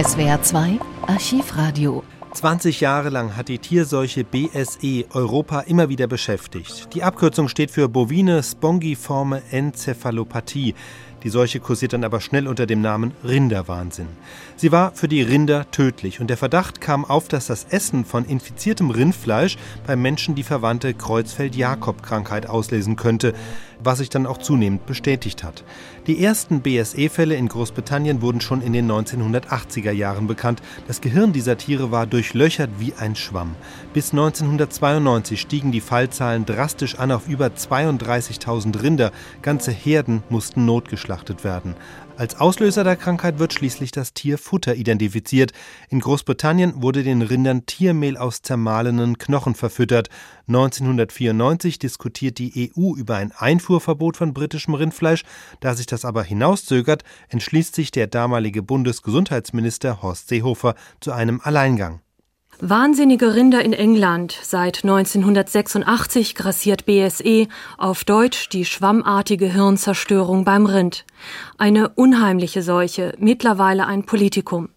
SWR 2 Archivradio 20 Jahre lang hat die Tierseuche BSE Europa immer wieder beschäftigt. Die Abkürzung steht für bovine spongiforme Enzephalopathie. Die Seuche kursiert dann aber schnell unter dem Namen Rinderwahnsinn. Sie war für die Rinder tödlich und der Verdacht kam auf, dass das Essen von infiziertem Rindfleisch beim Menschen die verwandte Kreuzfeld-Jakob-Krankheit auslesen könnte, was sich dann auch zunehmend bestätigt hat. Die ersten BSE-Fälle in Großbritannien wurden schon in den 1980er Jahren bekannt. Das Gehirn dieser Tiere war durchlöchert wie ein Schwamm. Bis 1992 stiegen die Fallzahlen drastisch an auf über 32.000 Rinder. Ganze Herden mussten notgeschlachtet werden. Als Auslöser der Krankheit wird schließlich das Tierfutter identifiziert. In Großbritannien wurde den Rindern Tiermehl aus zermahlenen Knochen verfüttert. 1994 diskutiert die EU über ein Einfuhrverbot von britischem Rindfleisch. Da sich das aber hinauszögert, entschließt sich der damalige Bundesgesundheitsminister Horst Seehofer zu einem Alleingang. Wahnsinnige Rinder in England. Seit 1986 grassiert BSE, auf Deutsch die schwammartige Hirnzerstörung beim Rind. Eine unheimliche Seuche, mittlerweile ein Politikum.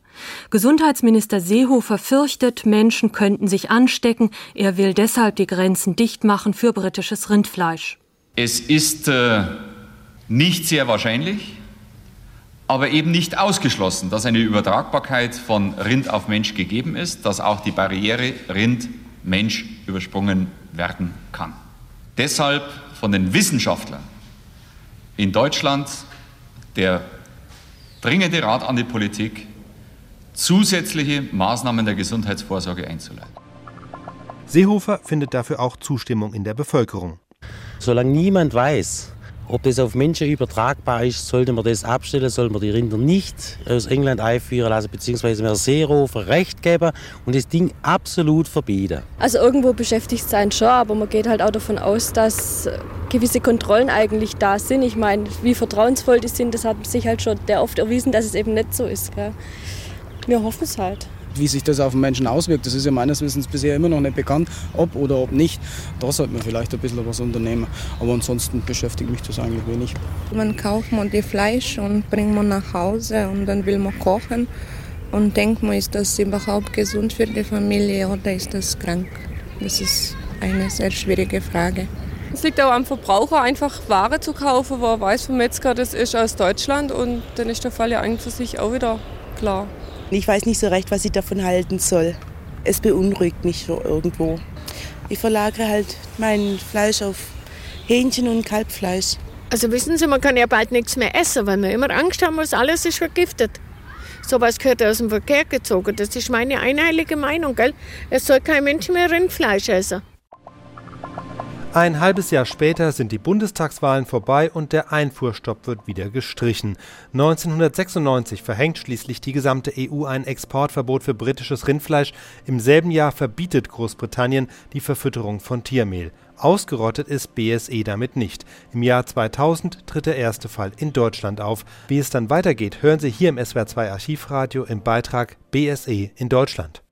Gesundheitsminister Seehofer fürchtet, Menschen könnten sich anstecken. Er will deshalb die Grenzen dicht machen für britisches Rindfleisch. Es ist äh, nicht sehr wahrscheinlich, aber eben nicht ausgeschlossen, dass eine Übertragbarkeit von Rind auf Mensch gegeben ist, dass auch die Barriere Rind-Mensch übersprungen werden kann. Deshalb von den Wissenschaftlern in Deutschland der dringende Rat an die Politik, zusätzliche Maßnahmen der Gesundheitsvorsorge einzuleiten. Seehofer findet dafür auch Zustimmung in der Bevölkerung. Solange niemand weiß, ob das auf Menschen übertragbar ist, sollte man das abstellen, soll man die Rinder nicht aus England einführen lassen, beziehungsweise mehr Seehofer Recht geben und das Ding absolut verbieten. Also irgendwo beschäftigt es einen schon, aber man geht halt auch davon aus, dass gewisse Kontrollen eigentlich da sind. Ich meine, wie vertrauensvoll die sind, das hat sich halt schon der oft erwiesen, dass es eben nicht so ist. Gell? Wir hoffen es halt. Wie sich das auf den Menschen auswirkt, das ist ja meines Wissens bisher immer noch nicht bekannt, ob oder ob nicht. Da sollte man vielleicht ein bisschen was unternehmen. Aber ansonsten beschäftigt mich das eigentlich wenig. Man kauft man die Fleisch und bringt man nach Hause und dann will man kochen und denkt man, ist das überhaupt gesund für die Familie oder ist das krank? Das ist eine sehr schwierige Frage. Es liegt auch am Verbraucher, einfach Ware zu kaufen, wo er weiß vom Metzger, das ist aus Deutschland und dann ist der Fall ja eigentlich für sich auch wieder klar. Ich weiß nicht so recht, was ich davon halten soll. Es beunruhigt mich so irgendwo. Ich verlagere halt mein Fleisch auf Hähnchen und Kalbfleisch. Also wissen Sie, man kann ja bald nichts mehr essen, weil wir immer Angst haben, dass alles ist vergiftet. Sowas gehört aus dem Verkehr gezogen. Das ist meine einheilige Meinung, gell? Es soll kein Mensch mehr Rindfleisch essen. Ein halbes Jahr später sind die Bundestagswahlen vorbei und der Einfuhrstopp wird wieder gestrichen. 1996 verhängt schließlich die gesamte EU ein Exportverbot für britisches Rindfleisch. Im selben Jahr verbietet Großbritannien die Verfütterung von Tiermehl. Ausgerottet ist BSE damit nicht. Im Jahr 2000 tritt der erste Fall in Deutschland auf. Wie es dann weitergeht, hören Sie hier im SWR2 Archivradio im Beitrag BSE in Deutschland.